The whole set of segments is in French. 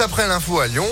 après l'info à Lyon.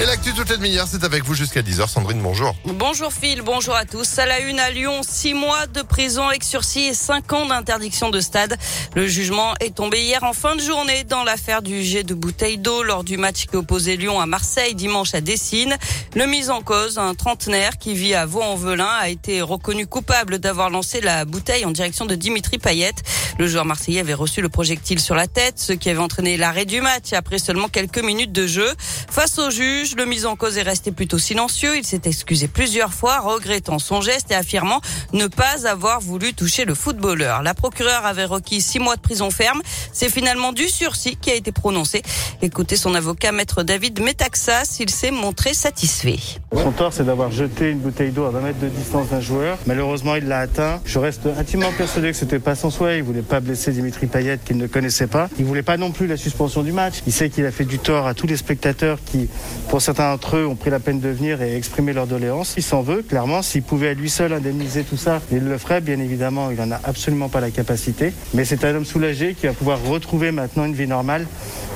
Et l'actu toute la demi-heure, c'est avec vous jusqu'à 10h. Sandrine, bonjour. Bonjour Phil, bonjour à tous. À la une à Lyon, 6 mois de prison avec sursis et 5 ans d'interdiction de stade. Le jugement est tombé hier en fin de journée dans l'affaire du jet de bouteille d'eau lors du match qui opposait Lyon à Marseille dimanche à Dessine. Le mis en cause, un trentenaire qui vit à Vaux-en-Velin, a été reconnu coupable d'avoir lancé la bouteille en direction de Dimitri Payet. Le joueur marseillais avait reçu le projectile sur la tête, ce qui avait entraîné l'arrêt du match après seulement quelques minutes de jeu. Face au juge, le mis en cause est resté plutôt silencieux. Il s'est excusé plusieurs fois, regrettant son geste et affirmant ne pas avoir voulu toucher le footballeur. La procureure avait requis six mois de prison ferme. C'est finalement du sursis qui a été prononcé. Écoutez son avocat, maître David Metaxas, il s'est montré satisfait. Son tort, c'est d'avoir jeté une bouteille d'eau à 20 mètres de distance d'un joueur. Malheureusement, il l'a atteint. Je reste intimement persuadé que c'était pas son souhait. Il voulait pas blesser Dimitri Payet qu'il ne connaissait pas. Il voulait pas non plus la suspension du match. Il sait qu'il a fait du tort à tous les spectateurs qui, pour certains d'entre eux, ont pris la peine de venir et exprimer leur doléance. Il s'en veut, clairement. S'il pouvait à lui seul indemniser tout ça, il le ferait. Bien évidemment, il en a absolument pas la capacité. Mais c'est un homme soulagé qui va pouvoir retrouver maintenant une vie normale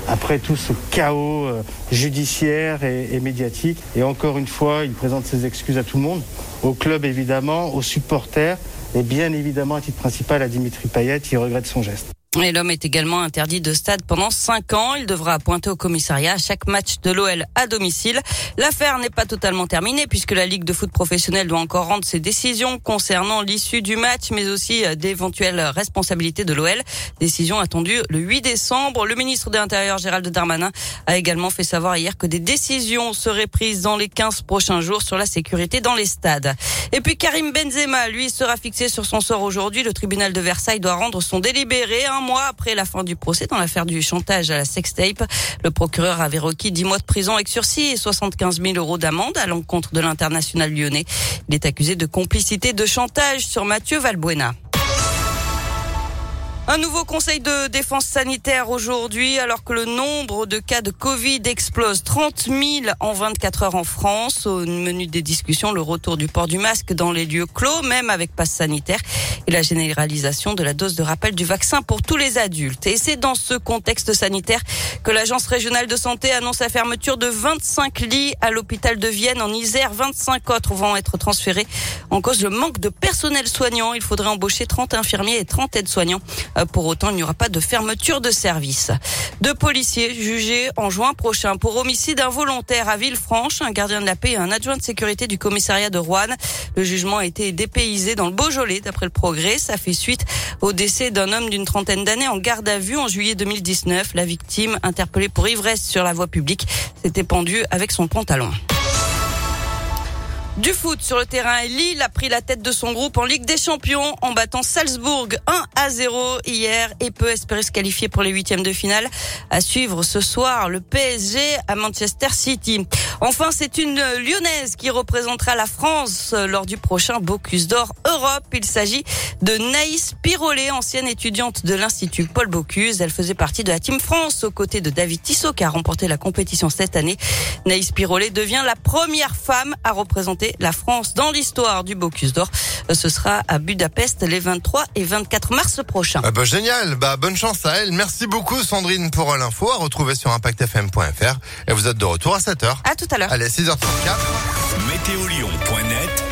après tout ce chaos euh, judiciaire et, médiatique. Et encore une fois, il présente ses excuses à tout le monde, au club évidemment, aux supporters et bien évidemment à titre principal à Dimitri Payet qui regrette son geste. Et l'homme est également interdit de stade pendant cinq ans. Il devra pointer au commissariat à chaque match de l'OL à domicile. L'affaire n'est pas totalement terminée puisque la Ligue de foot professionnelle doit encore rendre ses décisions concernant l'issue du match, mais aussi d'éventuelles responsabilités de l'OL. Décision attendue le 8 décembre. Le ministre de l'Intérieur, Gérald Darmanin, a également fait savoir hier que des décisions seraient prises dans les 15 prochains jours sur la sécurité dans les stades. Et puis Karim Benzema, lui, sera fixé sur son sort aujourd'hui. Le tribunal de Versailles doit rendre son délibéré mois après la fin du procès dans l'affaire du chantage à la sextape. Le procureur avait requis 10 mois de prison avec sursis et 75 000 euros d'amende à l'encontre de l'international lyonnais. Il est accusé de complicité de chantage sur Mathieu Valbuena. Un nouveau conseil de défense sanitaire aujourd'hui, alors que le nombre de cas de Covid explose 30 000 en 24 heures en France. Au menu des discussions, le retour du port du masque dans les lieux clos, même avec passe sanitaire, et la généralisation de la dose de rappel du vaccin pour tous les adultes. Et c'est dans ce contexte sanitaire que l'Agence régionale de santé annonce la fermeture de 25 lits à l'hôpital de Vienne en Isère. 25 autres vont être transférés en cause le manque de personnel soignant. Il faudrait embaucher 30 infirmiers et 30 aides-soignants. Euh, pour autant, il n'y aura pas de fermeture de service. Deux policiers jugés en juin prochain pour homicide involontaire à Villefranche. Un gardien de la paix et un adjoint de sécurité du commissariat de Rouen. Le jugement a été dépaysé dans le Beaujolais d'après le progrès. Ça fait suite au décès d'un homme d'une trentaine d'années en garde à vue en juillet 2019. La victime, interpellée pour ivresse sur la voie publique, s'était pendue avec son pantalon. Du foot sur le terrain, Lille a pris la tête de son groupe en Ligue des Champions en battant Salzbourg 1 à 0 hier et peut espérer se qualifier pour les huitièmes de finale. À suivre ce soir le PSG à Manchester City. Enfin, c'est une Lyonnaise qui représentera la France lors du prochain Bocuse d'Or Europe. Il s'agit de Naïs Pirolet, ancienne étudiante de l'Institut Paul Bocuse. Elle faisait partie de la Team France aux côtés de David Tissot qui a remporté la compétition cette année. Naïs Pirolet devient la première femme à représenter la France dans l'histoire du Bocuse d'Or. Ce sera à Budapest les 23 et 24 mars prochains. Ah bah génial, bah bonne chance à elle. Merci beaucoup Sandrine pour l'info à retrouver sur impactfm.fr et vous êtes de retour à 7h. À tout à à l'heure. Allez, 6h34. Météolion.net